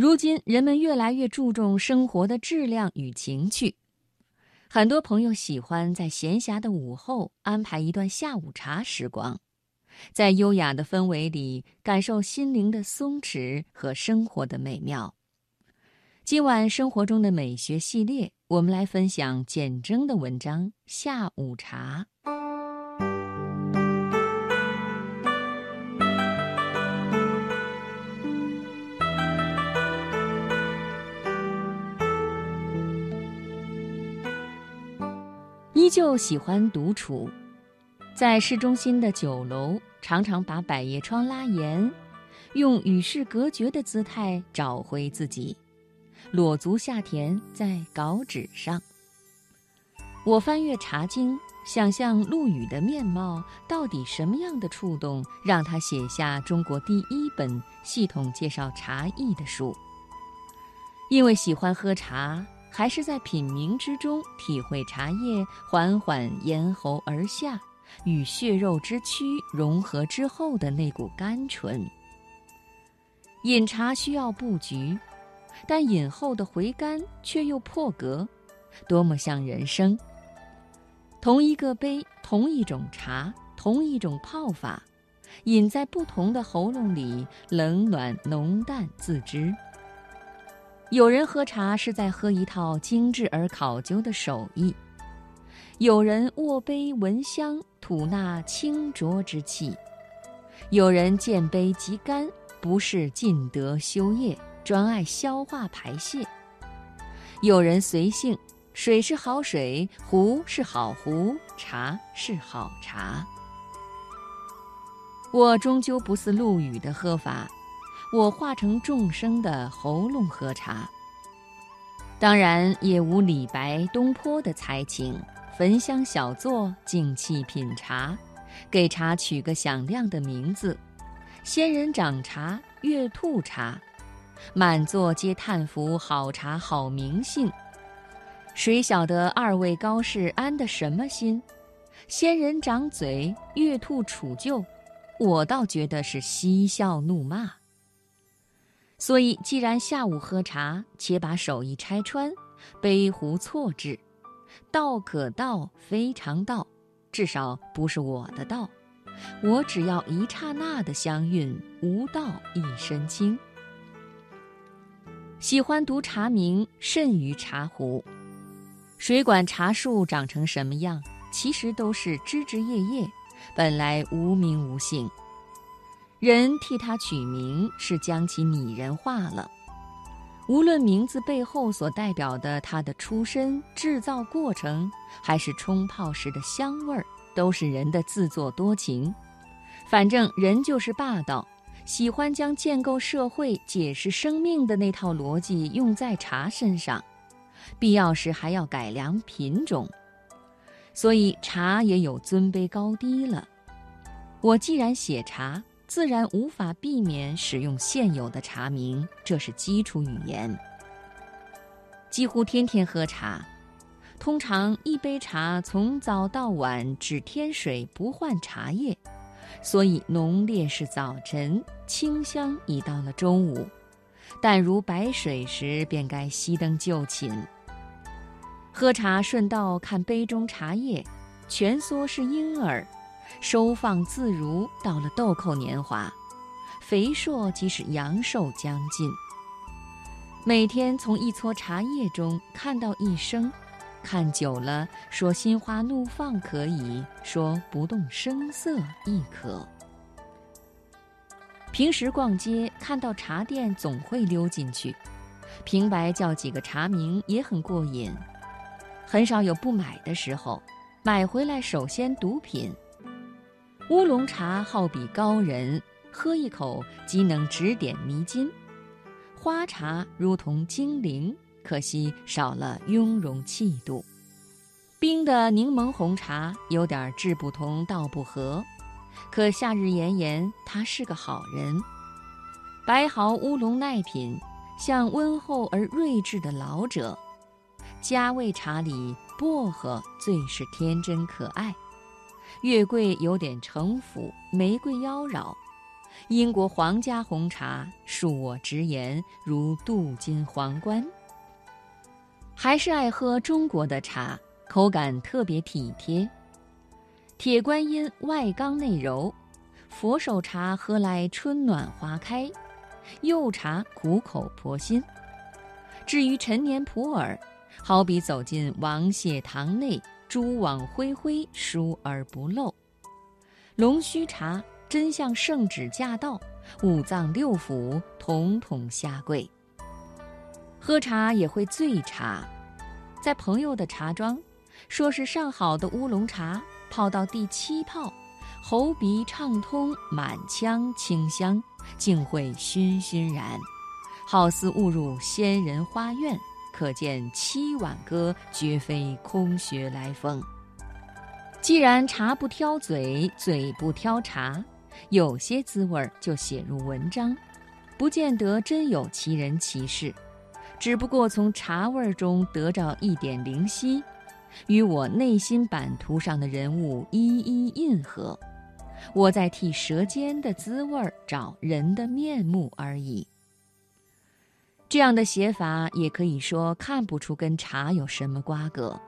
如今人们越来越注重生活的质量与情趣，很多朋友喜欢在闲暇的午后安排一段下午茶时光，在优雅的氛围里感受心灵的松弛和生活的美妙。今晚生活中的美学系列，我们来分享简征的文章《下午茶》。旧喜欢独处，在市中心的酒楼，常常把百叶窗拉严，用与世隔绝的姿态找回自己，裸足下田在稿纸上。我翻阅茶经，想象陆羽的面貌，到底什么样的触动，让他写下中国第一本系统介绍茶艺的书？因为喜欢喝茶。还是在品茗之中体会茶叶缓缓咽喉而下，与血肉之躯融合之后的那股甘醇。饮茶需要布局，但饮后的回甘却又破格，多么像人生！同一个杯，同一种茶，同一种泡法，饮在不同的喉咙里，冷暖浓淡自知。有人喝茶是在喝一套精致而考究的手艺，有人握杯闻香吐纳清浊之气，有人见杯即干，不是尽德修业，专爱消化排泄。有人随性，水是好水，壶是好壶，茶是好茶。我终究不似陆羽的喝法。我化成众生的喉咙喝茶，当然也无李白、东坡的才情。焚香小坐，静气品茶，给茶取个响亮的名字：仙人掌茶、月兔茶。满座皆叹服好茶好名姓。谁晓得二位高士安的什么心？仙人掌嘴，月兔杵臼，我倒觉得是嬉笑怒骂。所以，既然下午喝茶，且把手艺拆穿，杯壶错置，道可道，非常道，至少不是我的道。我只要一刹那的香韵，无道一身轻。喜欢读茶名，甚于茶壶。谁管茶树长成什么样？其实都是枝枝叶叶，本来无名无姓。人替他取名，是将其拟人化了。无论名字背后所代表的它的出身、制造过程，还是冲泡时的香味儿，都是人的自作多情。反正人就是霸道，喜欢将建构社会、解释生命的那套逻辑用在茶身上，必要时还要改良品种。所以茶也有尊卑高低了。我既然写茶。自然无法避免使用现有的茶名，这是基础语言。几乎天天喝茶，通常一杯茶从早到晚只添水不换茶叶，所以浓烈是早晨，清香已到了中午。淡如白水时，便该熄灯就寝。喝茶顺道看杯中茶叶，蜷缩是婴儿。收放自如，到了豆蔻年华，肥硕即是阳寿将近。每天从一撮茶叶中看到一生，看久了，说心花怒放可以说不动声色亦可。平时逛街看到茶店总会溜进去，平白叫几个茶名也很过瘾，很少有不买的时候，买回来首先独品。乌龙茶好比高人，喝一口即能指点迷津；花茶如同精灵，可惜少了雍容气度。冰的柠檬红茶有点志不同道不合，可夏日炎炎，他是个好人。白毫乌龙耐品，像温厚而睿智的老者。加味茶里薄荷最是天真可爱。月桂有点城府，玫瑰妖娆，英国皇家红茶，恕我直言，如镀金皇冠。还是爱喝中国的茶，口感特别体贴。铁观音外刚内柔，佛手茶喝来春暖花开，柚茶苦口婆心。至于陈年普洱，好比走进王谢堂内，蛛网恢恢，疏而不漏。龙须茶真像圣旨驾到，五脏六腑统统下跪。喝茶也会醉茶。在朋友的茶庄，说是上好的乌龙茶，泡到第七泡，喉鼻畅通，满腔清香，竟会醺醺然，好似误入仙人花院。可见七碗歌绝非空穴来风。既然茶不挑嘴，嘴不挑茶，有些滋味就写入文章，不见得真有其人其事。只不过从茶味中得着一点灵犀，与我内心版图上的人物一一印合，我在替舌尖的滋味找人的面目而已。这样的写法也可以说看不出跟茶有什么瓜葛。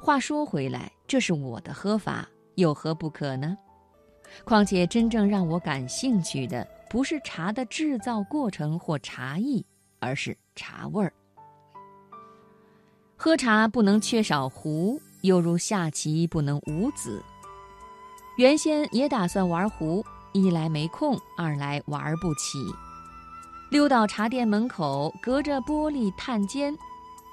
话说回来，这是我的喝法，有何不可呢？况且真正让我感兴趣的，不是茶的制造过程或茶艺。而是茶味儿。喝茶不能缺少壶，犹如下棋不能无子。原先也打算玩壶，一来没空，二来玩不起。溜到茶店门口，隔着玻璃探监，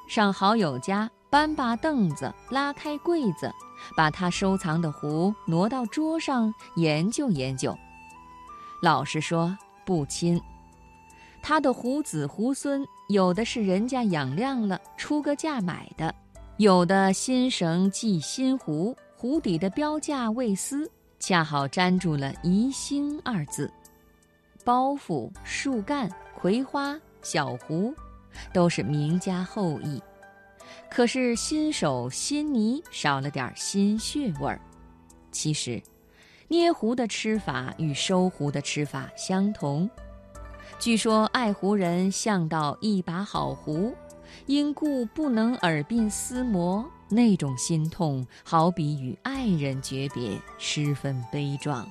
上好友家搬把凳子，拉开柜子，把他收藏的壶挪到桌上研究研究。老实说，不亲。他的胡子胡孙，有的是人家养亮了出个价买的，有的新绳系新壶，壶底的标价未撕，恰好粘住了“宜兴”二字。包袱、树干、葵花、小胡，都是名家后裔。可是新手新泥少了点新血味儿。其实，捏壶的吃法与收壶的吃法相同。据说爱壶人向到一把好壶，因故不能耳鬓厮磨，那种心痛，好比与爱人诀别，十分悲壮。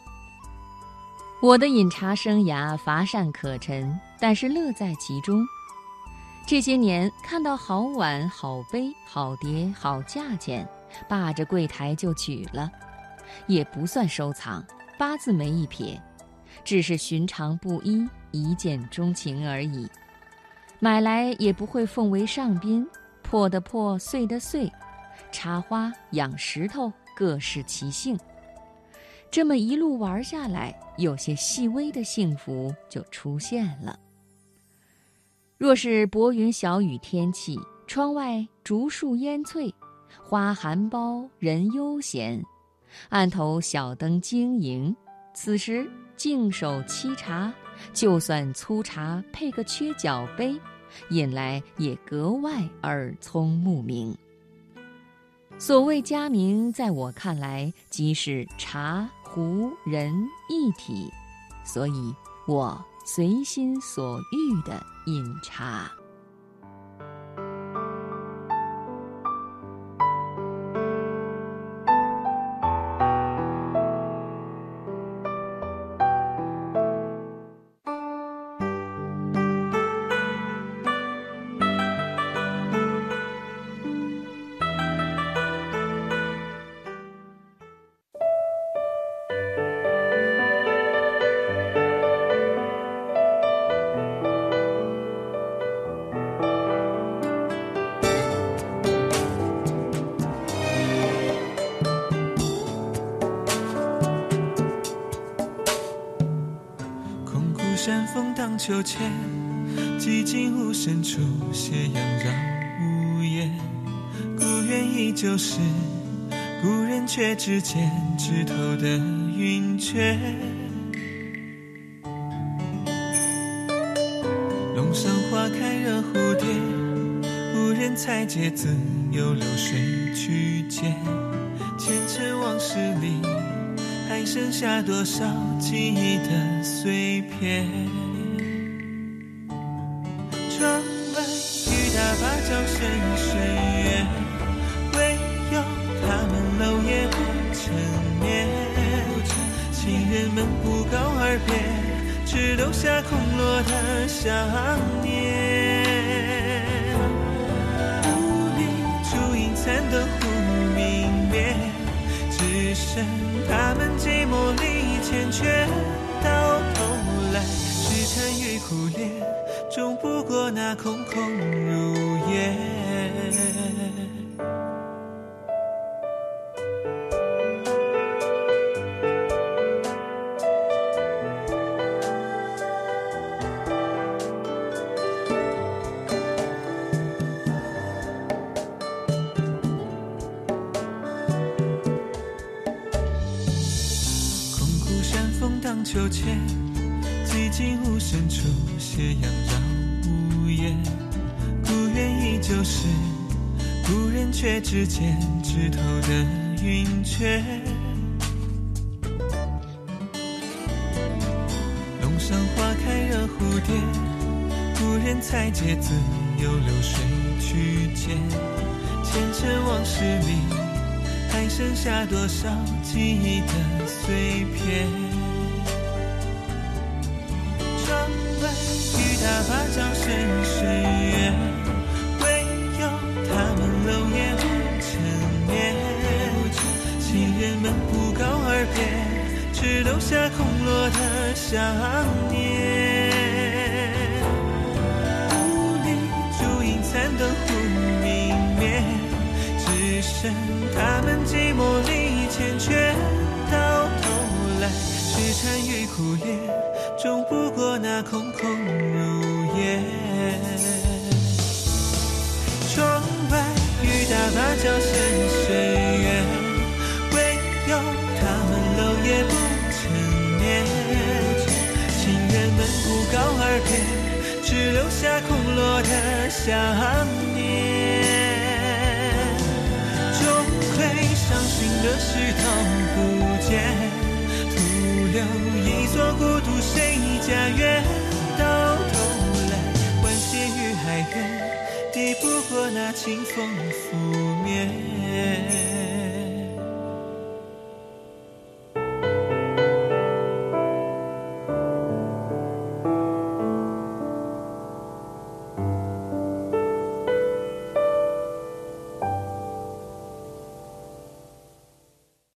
我的饮茶生涯乏善可陈，但是乐在其中。这些年看到好碗、好杯、好碟、好价钱，霸着柜台就取了，也不算收藏，八字没一撇，只是寻常不一。一见钟情而已，买来也不会奉为上宾，破的破，碎的碎，插花、养石头，各适其性。这么一路玩下来，有些细微的幸福就出现了。若是薄云小雨天气，窗外竹树烟翠，花含苞，人悠闲，案头小灯晶莹，此时静手沏茶。就算粗茶配个缺角杯，引来也格外耳聪目明。所谓佳茗，在我看来即是茶壶人一体，所以我随心所欲的饮茶。荡秋千，寂静无声处，斜阳绕屋檐。故园依旧是故人，却只见枝头的云雀。龙上花开惹蝴蝶，无人采撷，自有流水去捡。前尘往事里。还剩下多少记忆的碎片？耳边，只留下空落的想念。雾里烛影残灯忽明灭，只剩他们寂寞里缱绻。到头来，痴缠与苦恋，终不过那空空如也。秋千，寂静无声处，斜阳绕屋檐。故园依旧是故人，却只见枝头的云雀。弄上花开惹蝴蝶，故人采撷自有流水去捡。前尘往事里。还剩下多少记忆的碎片？留下空落的想念。屋里烛影残灯忽明灭。只剩他们寂寞里缱绻，到头来，痴缠与苦恋，终不过那空空如也。窗外雨打芭蕉声耳边，只留下空落的想念。伤心的事都不见，徒留一座孤独谁家园？到头来，欢喜与哀怨，抵不过那清风拂面。